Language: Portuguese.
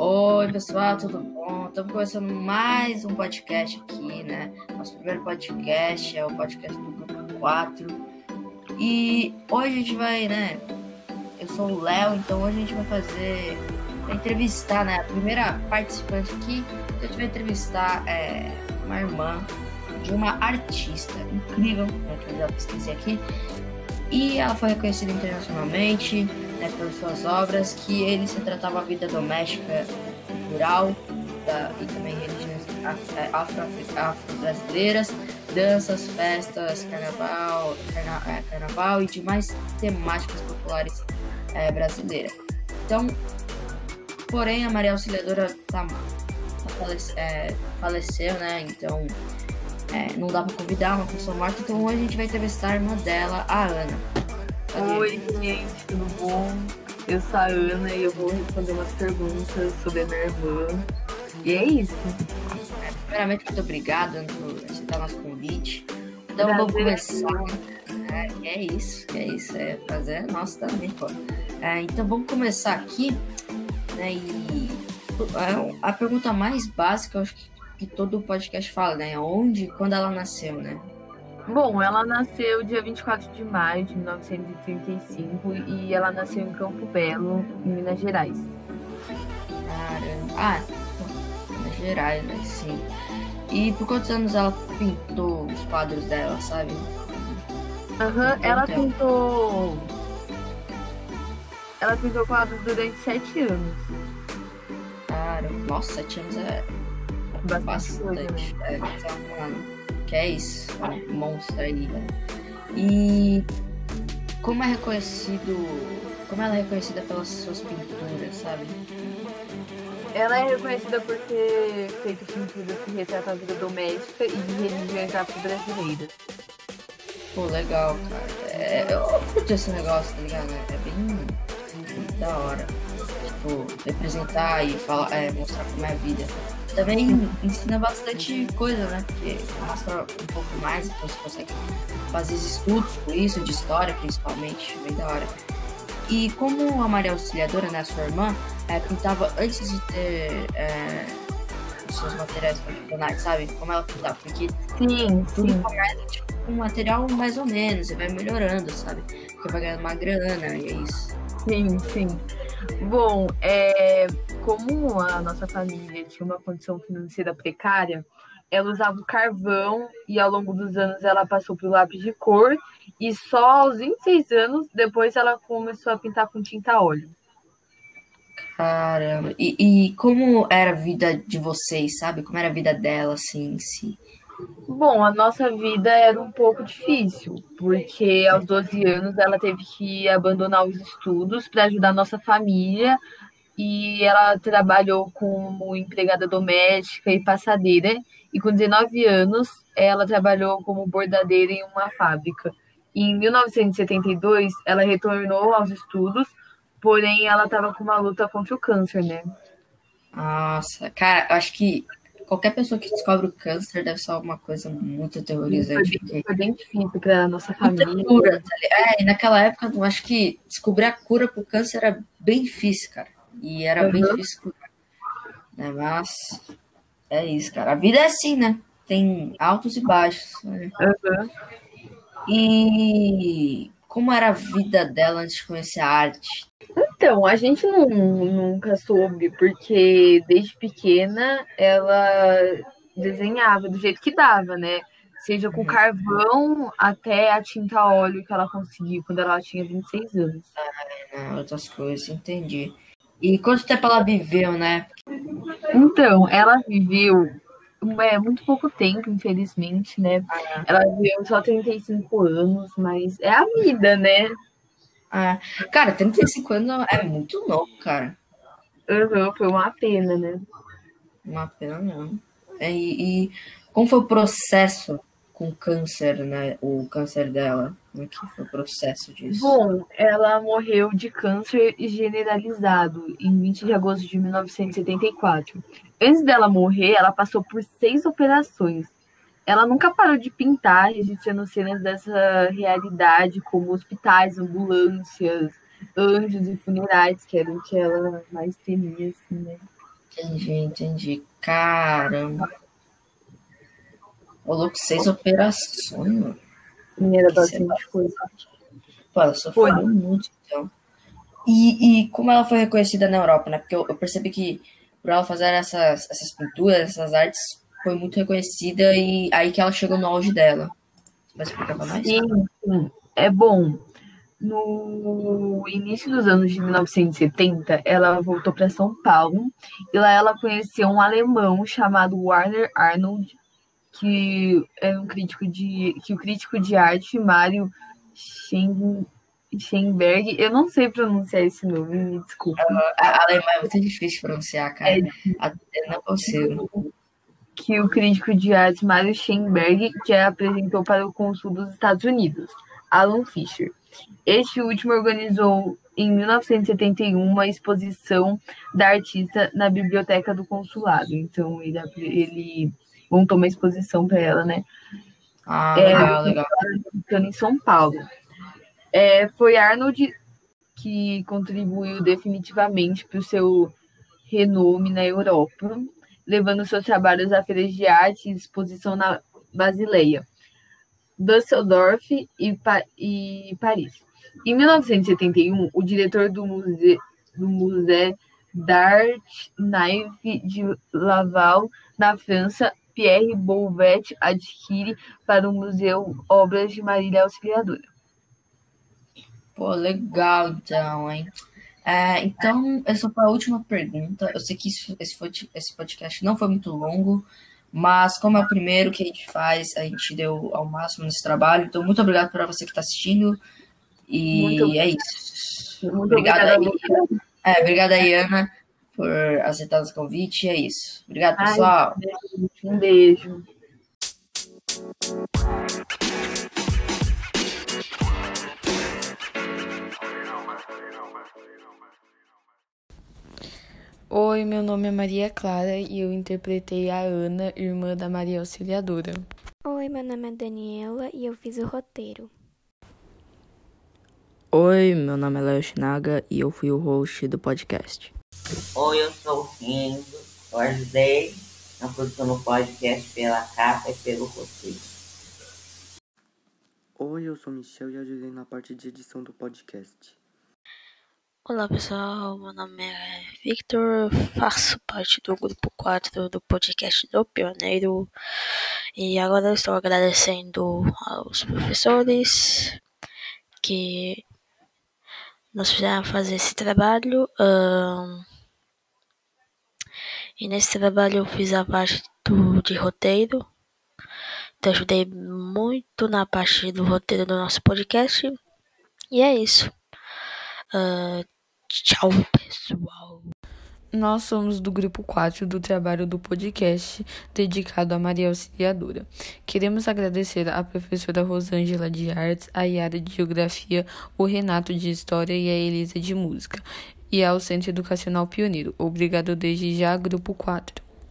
Oi, pessoal, tudo bom? Estamos começando mais um podcast aqui, né? Nosso primeiro podcast é o podcast do Grupo 4. E hoje a gente vai, né? Eu sou o Léo, então hoje a gente vai fazer. Vai entrevistar, né? A primeira participante aqui, a gente vai entrevistar é, uma irmã de uma artista incrível, né? Que eu já pesquisei aqui. E ela foi reconhecida internacionalmente né, por suas obras, que ele se tratava a vida doméstica rural da, e também religiões é, afro-brasileiras, danças, festas, carnaval, carna, é, carnaval e demais temáticas populares é, brasileiras. Então, porém, a Maria Auxiliadora tá, tá falece, é, faleceu, né? Então, é, não dá para convidar uma pessoa morta, então hoje a gente vai entrevistar a irmã dela, a Ana. Oi, gente, tudo bom? Eu sou a Ana e eu vou responder umas perguntas sobre a minha irmã. E é isso. Primeiramente, muito obrigada por aceitar nosso convite. Então, vamos começar. É, é isso, é isso. É prazer nosso também, pô. É, então, vamos começar aqui. Né, e é, a pergunta mais básica, eu acho que, que todo podcast fala, né? Onde quando ela nasceu, né? Bom, ela nasceu dia 24 de maio de 1935 e ela nasceu em Campo Belo, em Minas Gerais. Caramba. Ah, Minas Gerais, né? Sim. E por quantos anos ela pintou os quadros dela, sabe? Aham, uhum, ela pintou. Ela pintou quadros durante sete anos. Cara, nossa, sete anos é bastante. bastante. Coisa, né? É, então, mano que é isso, um monstro aí, né? E como é reconhecido, como ela é reconhecida pelas suas pinturas, sabe? Ela é reconhecida por ter feito pinturas que retratam a vida doméstica e de religiões afro-brasileiras. Pô, legal, cara. É, eu curto esse negócio, tá ligado? É bem, bem da hora. Tipo, representar e falar, é, mostrar como é a vida também ensina bastante coisa, né? Porque mostra um pouco mais, então você consegue fazer estudos com isso, de história principalmente, bem da hora. E como a Maria Auxiliadora, né, sua irmã, é, pintava antes de ter é, os seus materiais profissionais, sabe? Como ela pintava, porque sim, tudo sim. começa tipo, com um material mais ou menos, e vai melhorando, sabe? Porque vai ganhando uma grana, e é isso. Sim, sim. Bom, é, como a nossa família tinha uma condição financeira precária, ela usava o carvão e ao longo dos anos ela passou para o lápis de cor e só aos 26 anos depois ela começou a pintar com tinta óleo. Caramba, e, e como era a vida de vocês, sabe? Como era a vida dela, assim, em si? Bom, a nossa vida era um pouco difícil, porque aos 12 anos ela teve que abandonar os estudos para ajudar a nossa família e ela trabalhou como empregada doméstica e passadeira. E com 19 anos, ela trabalhou como bordadeira em uma fábrica. E em 1972, ela retornou aos estudos, porém ela estava com uma luta contra o câncer, né? Nossa, cara, acho que qualquer pessoa que descobre o câncer deve ser alguma coisa muito aterrorizante. Foi bem, foi bem difícil para nossa família. Cura, tá é, e naquela época, eu acho que descobrir a cura para o câncer era bem difícil, cara. E era uhum. bem difícil. Né? Mas é isso, cara. A vida é assim, né? Tem altos e baixos. Né? Uhum. E como era a vida dela antes de conhecer a arte? Então, a gente não, nunca soube, porque desde pequena ela desenhava do jeito que dava, né? Seja com carvão até a tinta óleo que ela conseguiu quando ela tinha 26 anos. Ah, outras coisas, entendi. E quanto tempo ela viveu, né? Então, ela viveu é, muito pouco tempo, infelizmente, né? Ah. Ela viveu só 35 anos, mas é a vida, né? Ah, cara, 35 anos é muito novo, cara. Uhum, foi uma pena, né? Uma pena não. É, e, e como foi o processo com câncer, né? O câncer dela? Como é que foi o processo disso? Bom, ela morreu de câncer generalizado em 20 de agosto de 1974. Antes dela morrer, ela passou por seis operações. Ela nunca parou de pintar, registrando cenas dessa realidade, como hospitais, ambulâncias, anjos e funerais, que eram o que ela mais temia, assim, né? Entendi, entendi. Caramba. Ô, louco, seis operações, mano. Era bastante coisa. Pô, ela sofreu foi. muito, então. E, e como ela foi reconhecida na Europa, né? Porque eu, eu percebi que por ela fazer essas, essas pinturas, essas artes, foi muito reconhecida e aí que ela chegou no auge dela. Você vai explicar pra mais? Sim, sim. É bom. No início dos anos de 1970, ela voltou para São Paulo e lá ela conheceu um alemão chamado Warner Arnold, que é um crítico de que o crítico de arte Mário Schenberg, eu não sei pronunciar esse nome, me desculpa. A alemão é muito difícil pronunciar, cara. É, não consigo. Que o crítico de arte Mário Schenberg que apresentou para o consul dos Estados Unidos, Alan Fisher. Este último organizou em 1971 uma exposição da artista na biblioteca do consulado. Então ele, ele montou uma exposição para ela, né? Ah, legal, é, legal. Em São Paulo. É, foi Arnold que contribuiu definitivamente para o seu renome na Europa, levando seus trabalhos a feiras de arte e exposição na Basileia, Düsseldorf e, pa e Paris. Em 1971, o diretor do Museu, do Museu d'Art Naive de Laval, na França, Pierre Bouvet, adquire para o museu obras de Marília Auxiliadora. Pô, legal então, hein? É, então, essa foi a última pergunta. Eu sei que isso, esse, podcast não foi muito longo, mas como é o primeiro que a gente faz, a gente deu ao máximo nesse trabalho. Então, muito obrigado para você que está assistindo. E muito, é isso. Muito obrigada, obrigada. É, obrigada aí, Ana, por aceitar o convite. E é isso. Obrigado, pessoal. Ai, um beijo. Oi, meu nome é Maria Clara e eu interpretei a Ana, irmã da Maria Auxiliadora. Oi, meu nome é Daniela e eu fiz o roteiro. Oi, meu nome é Léo Chinaga e eu fui o host do podcast. Oi, eu sou o Rindo, eu ajudei na produção do podcast pela capa e pelo roteiro. Oi, eu sou Michel e ajudei na parte de edição do podcast. Olá pessoal, meu nome é Victor, faço parte do grupo 4 do podcast do Pioneiro e agora estou agradecendo aos professores que nos fizeram fazer esse trabalho. Um, e nesse trabalho eu fiz a parte do, de roteiro. Então ajudei muito na parte do roteiro do nosso podcast. E é isso. Uh, Tchau, pessoal. Nós somos do grupo 4 do trabalho do podcast dedicado a Maria Auxiliadora. Queremos agradecer à professora Rosângela de Artes, a Yara de Geografia, o Renato de História e a Elisa de Música, e ao Centro Educacional Pioneiro. Obrigado desde já, grupo 4.